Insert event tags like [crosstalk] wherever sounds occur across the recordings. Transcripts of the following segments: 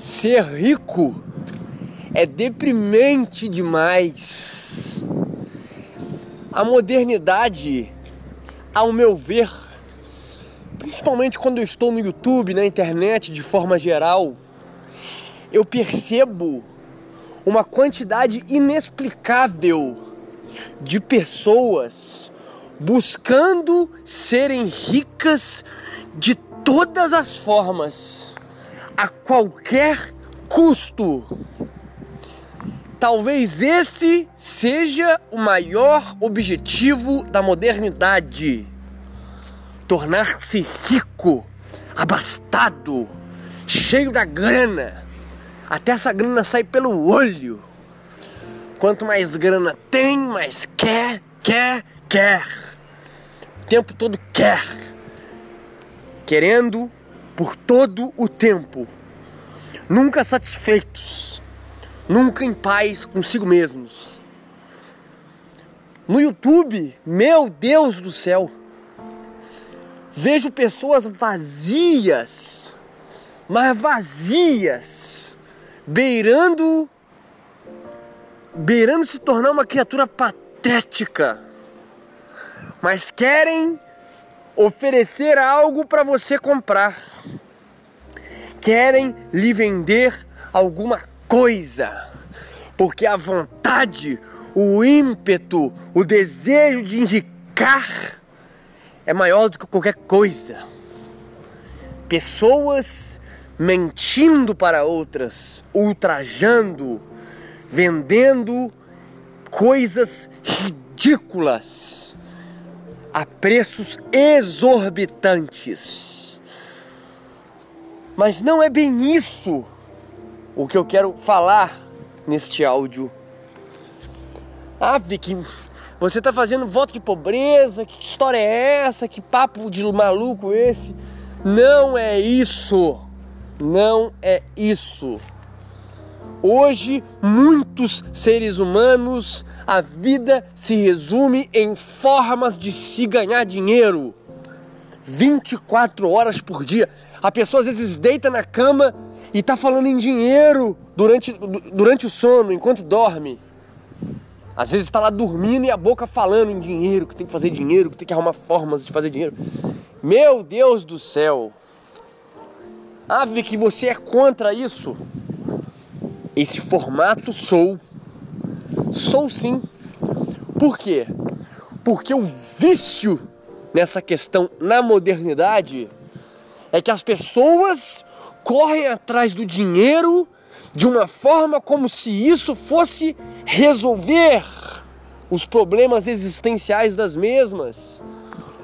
Ser rico é deprimente demais. A modernidade, ao meu ver, principalmente quando eu estou no YouTube, na internet de forma geral, eu percebo uma quantidade inexplicável de pessoas buscando serem ricas de todas as formas, a qualquer custo. Talvez esse seja o maior objetivo da modernidade: tornar-se rico, abastado, cheio da grana, até essa grana sair pelo olho. Quanto mais grana tem, mais quer, quer, quer. O tempo todo quer. Querendo por todo o tempo. Nunca satisfeitos. Nunca em paz consigo mesmos. No YouTube, meu Deus do céu, vejo pessoas vazias, mas vazias, beirando beirando se tornar uma criatura patética, mas querem oferecer algo para você comprar. Querem lhe vender alguma coisa, porque a vontade, o ímpeto, o desejo de indicar é maior do que qualquer coisa. Pessoas mentindo para outras, ultrajando, vendendo coisas ridículas a preços exorbitantes. Mas não é bem isso o que eu quero falar neste áudio. Ah, Vicky, você está fazendo voto de pobreza? Que história é essa? Que papo de maluco esse? Não é isso. Não é isso. Hoje, muitos seres humanos, a vida se resume em formas de se ganhar dinheiro. 24 horas por dia. A pessoa às vezes deita na cama e está falando em dinheiro durante, durante o sono, enquanto dorme. Às vezes está lá dormindo e a boca falando em dinheiro, que tem que fazer dinheiro, que tem que arrumar formas de fazer dinheiro. Meu Deus do céu! Ave que você é contra isso? Esse formato sou. Sou sim. Por quê? Porque o vício nessa questão na modernidade é que as pessoas correm atrás do dinheiro de uma forma como se isso fosse resolver os problemas existenciais das mesmas.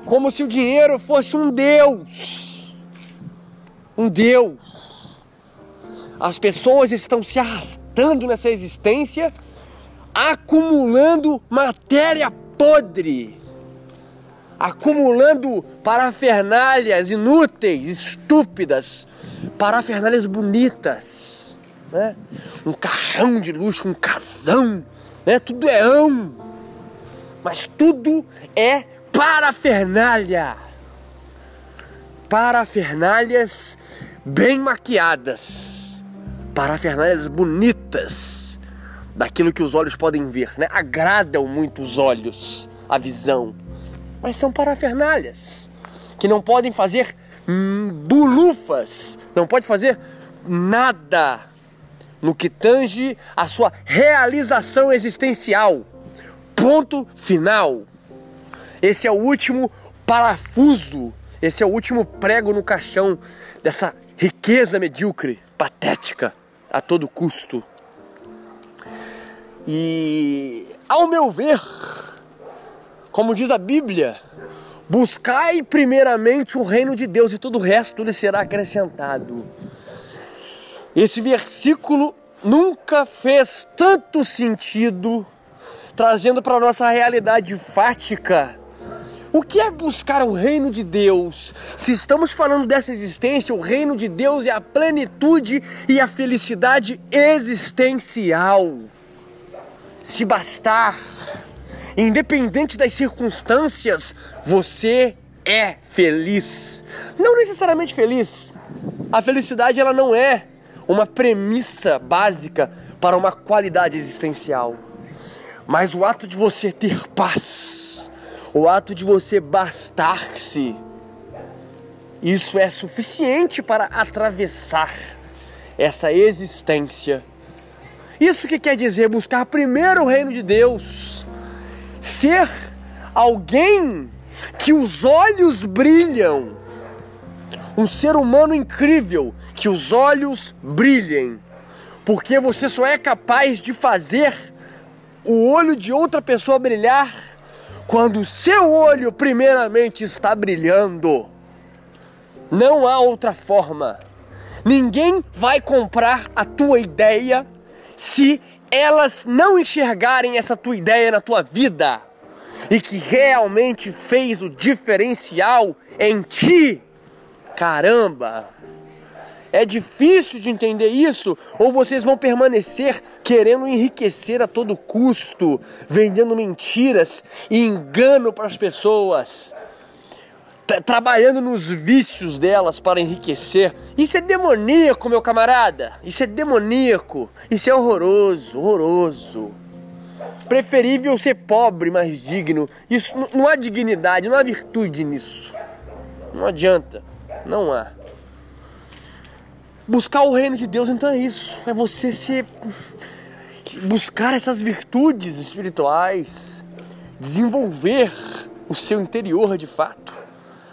Como se o dinheiro fosse um Deus. Um Deus. As pessoas estão se arrastando nessa existência, acumulando matéria podre, acumulando parafernálias inúteis, estúpidas, parafernálias bonitas, né? Um carrão de luxo, um casão, né? Tudo é ão, mas tudo é parafernália. Parafernálias bem maquiadas parafernálias bonitas daquilo que os olhos podem ver, né? Agradam muito os olhos, a visão, mas são parafernálias que não podem fazer hum, bulufas, não pode fazer nada no que tange a sua realização existencial. Ponto final. Esse é o último parafuso, esse é o último prego no caixão dessa riqueza medíocre, patética a todo custo. E, ao meu ver, como diz a Bíblia, buscai primeiramente o reino de Deus e todo o resto lhe será acrescentado. Esse versículo nunca fez tanto sentido, trazendo para nossa realidade fática o que é buscar o reino de Deus? Se estamos falando dessa existência, o reino de Deus é a plenitude e a felicidade existencial. Se bastar, independente das circunstâncias, você é feliz. Não necessariamente feliz. A felicidade ela não é uma premissa básica para uma qualidade existencial. Mas o ato de você ter paz, o ato de você bastar-se, isso é suficiente para atravessar essa existência. Isso que quer dizer buscar primeiro o reino de Deus, ser alguém que os olhos brilham, um ser humano incrível, que os olhos brilhem, porque você só é capaz de fazer o olho de outra pessoa brilhar quando seu olho, primeiramente, está brilhando. Não há outra forma. Ninguém vai comprar a tua ideia se elas não enxergarem essa tua ideia na tua vida e que realmente fez o diferencial em ti. Caramba! É difícil de entender isso, ou vocês vão permanecer querendo enriquecer a todo custo, vendendo mentiras e engano para as pessoas, trabalhando nos vícios delas para enriquecer. Isso é demoníaco, meu camarada. Isso é demoníaco. Isso é horroroso, horroroso. Preferível ser pobre, mas digno. Isso não há dignidade, não há virtude nisso. Não adianta. Não há. Buscar o reino de Deus então é isso. É você se buscar essas virtudes espirituais, desenvolver o seu interior de fato,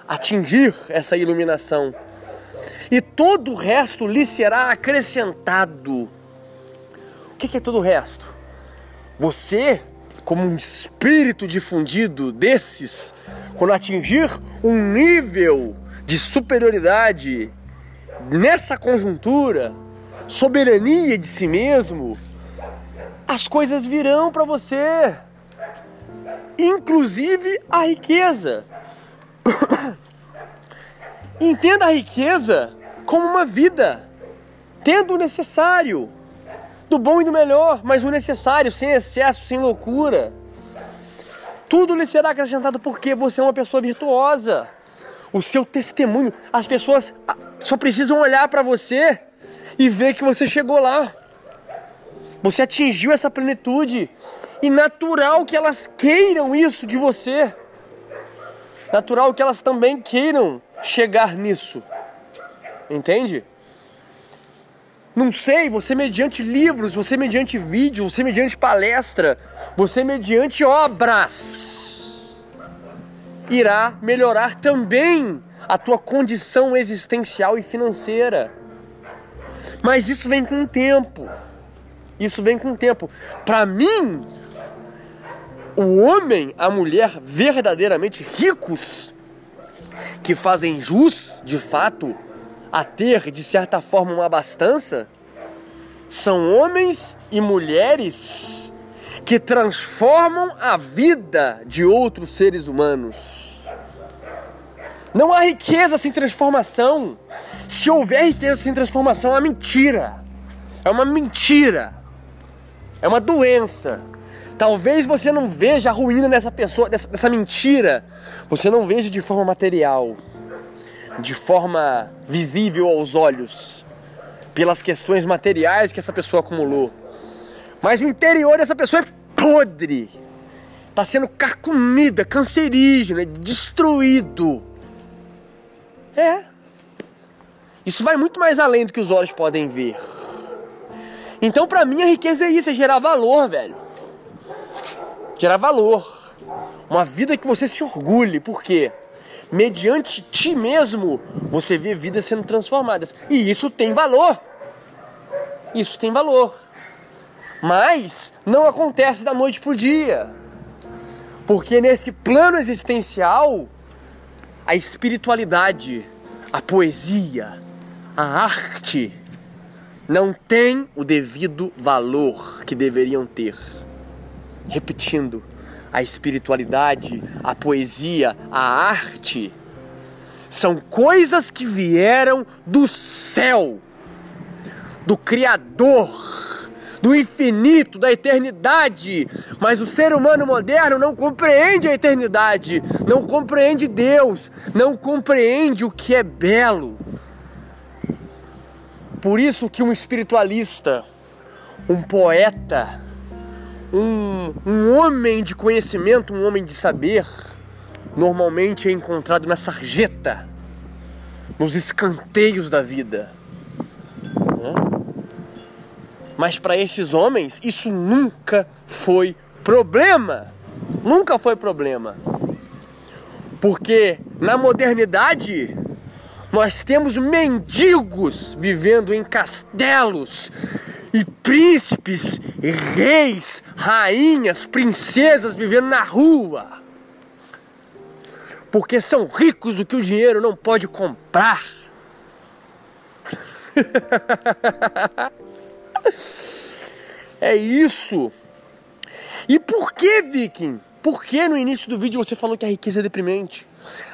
atingir essa iluminação. E todo o resto lhe será acrescentado. O que é todo o resto? Você, como um espírito difundido desses, quando atingir um nível de superioridade nessa conjuntura, soberania de si mesmo, as coisas virão para você, inclusive a riqueza. [coughs] Entenda a riqueza como uma vida, tendo o necessário, do bom e do melhor, mas o necessário, sem excesso, sem loucura. Tudo lhe será acrescentado porque você é uma pessoa virtuosa. O seu testemunho, as pessoas só precisam olhar para você e ver que você chegou lá. Você atingiu essa plenitude. E natural que elas queiram isso de você. Natural que elas também queiram chegar nisso. Entende? Não sei, você mediante livros, você mediante vídeo, você mediante palestra, você mediante obras irá melhorar também a tua condição existencial e financeira. Mas isso vem com o tempo. Isso vem com o tempo. Para mim, o homem, a mulher verdadeiramente ricos, que fazem jus, de fato, a ter, de certa forma, uma abastança, são homens e mulheres que transformam a vida de outros seres humanos. Não há riqueza sem transformação. Se houver riqueza sem transformação, é uma mentira. É uma mentira. É uma doença. Talvez você não veja a ruína nessa pessoa, dessa, dessa mentira. Você não veja de forma material, de forma visível aos olhos, pelas questões materiais que essa pessoa acumulou. Mas o interior dessa pessoa é podre. Está sendo carcomida, cancerígena, destruído é. Isso vai muito mais além do que os olhos podem ver. Então, para mim, a riqueza é isso, é gerar valor, velho. Gerar valor. Uma vida que você se orgulhe. Por quê? Mediante ti mesmo, você vê vidas sendo transformadas. E isso tem valor. Isso tem valor. Mas não acontece da noite pro dia. Porque nesse plano existencial, a espiritualidade, a poesia, a arte não têm o devido valor que deveriam ter. Repetindo, a espiritualidade, a poesia, a arte são coisas que vieram do céu, do Criador do infinito, da eternidade. Mas o ser humano moderno não compreende a eternidade, não compreende Deus, não compreende o que é belo. Por isso que um espiritualista, um poeta, um, um homem de conhecimento, um homem de saber, normalmente é encontrado na sarjeta, nos escanteios da vida. Mas para esses homens, isso nunca foi problema. Nunca foi problema. Porque na modernidade, nós temos mendigos vivendo em castelos e príncipes, reis, rainhas, princesas vivendo na rua. Porque são ricos do que o dinheiro não pode comprar. [laughs] [laughs] é isso. E por que, Viking? Por que no início do vídeo você falou que a riqueza é deprimente?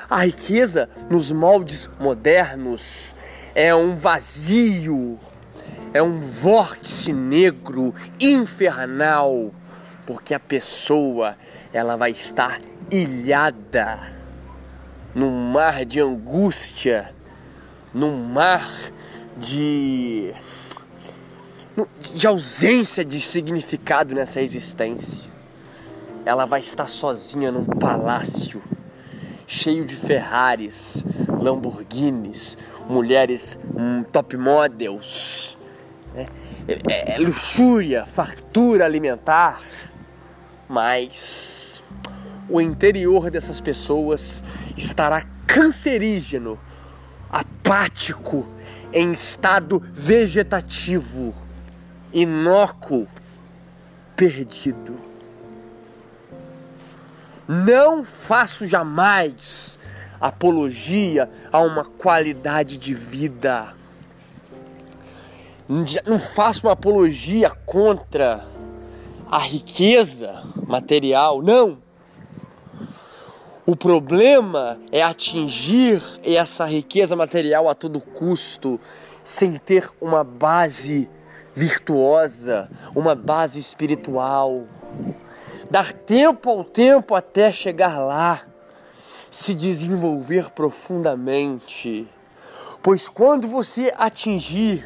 A riqueza, nos moldes modernos, é um vazio, é um vórtice negro, infernal, porque a pessoa ela vai estar ilhada num mar de angústia, num mar de de ausência de significado nessa existência. Ela vai estar sozinha num palácio cheio de Ferraris, Lamborghinis, mulheres um, top models, né? é, é, é luxúria, fartura alimentar, mas o interior dessas pessoas estará cancerígeno, apático, em estado vegetativo, inócuo, perdido. Não faço jamais apologia a uma qualidade de vida. Não faço uma apologia contra a riqueza material, não. O problema é atingir essa riqueza material a todo custo, sem ter uma base virtuosa, uma base espiritual. Dar tempo ao tempo até chegar lá, se desenvolver profundamente. Pois quando você atingir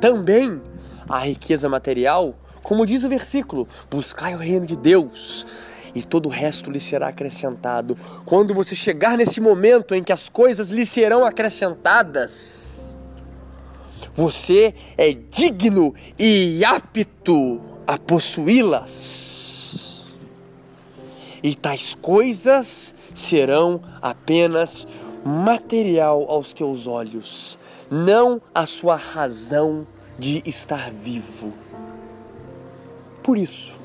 também a riqueza material, como diz o versículo, buscai o reino de Deus e todo o resto lhe será acrescentado. Quando você chegar nesse momento em que as coisas lhe serão acrescentadas, você é digno e apto a possuí-las. E tais coisas serão apenas material aos teus olhos, não a sua razão de estar vivo. Por isso,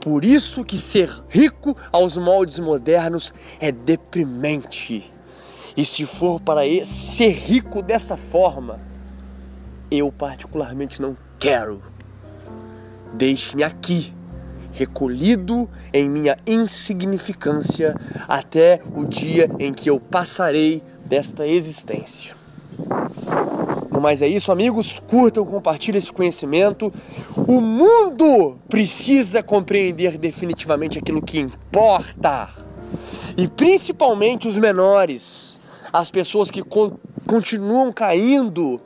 por isso que ser rico aos moldes modernos é deprimente. E se for para ser rico dessa forma, eu particularmente não quero. Deixe-me aqui, recolhido em minha insignificância, até o dia em que eu passarei desta existência. Mas é isso, amigos. Curtam, compartilhem esse conhecimento. O mundo precisa compreender definitivamente aquilo que importa. E principalmente os menores, as pessoas que con continuam caindo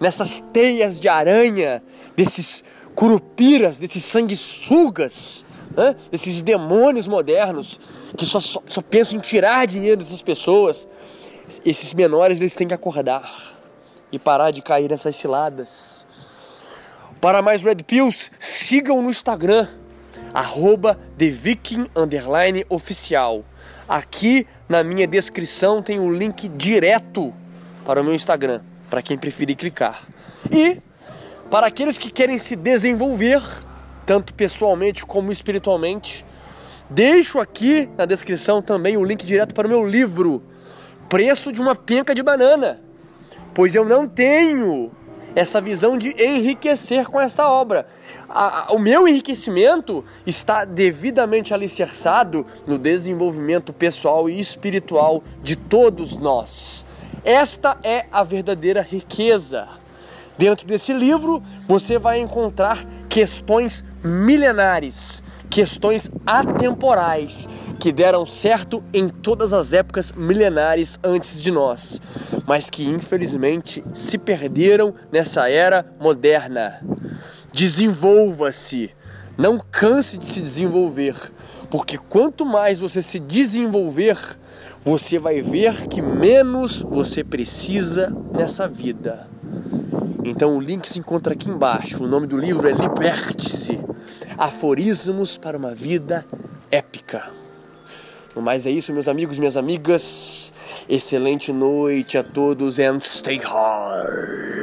nessas teias de aranha, desses curupiras, desses sanguessugas, né? desses demônios modernos que só, só, só pensam em tirar dinheiro dessas pessoas. Esses menores eles têm que acordar e parar de cair nessas ciladas. Para mais Red Pills, sigam no Instagram, arroba Oficial. Aqui na minha descrição tem um link direto para o meu Instagram, para quem preferir clicar. E para aqueles que querem se desenvolver, tanto pessoalmente como espiritualmente, deixo aqui na descrição também o link direto para o meu livro, Preço de uma Penca de Banana pois eu não tenho essa visão de enriquecer com esta obra. A, a, o meu enriquecimento está devidamente alicerçado no desenvolvimento pessoal e espiritual de todos nós. Esta é a verdadeira riqueza. Dentro desse livro, você vai encontrar questões milenares questões atemporais que deram certo em todas as épocas milenares antes de nós, mas que infelizmente se perderam nessa era moderna. Desenvolva-se, não canse de se desenvolver, porque quanto mais você se desenvolver, você vai ver que menos você precisa nessa vida. Então o link se encontra aqui embaixo. O nome do livro é Liberte-se Aforismos para uma Vida Épica. No mais é isso, meus amigos, minhas amigas. Excelente noite a todos and stay hard.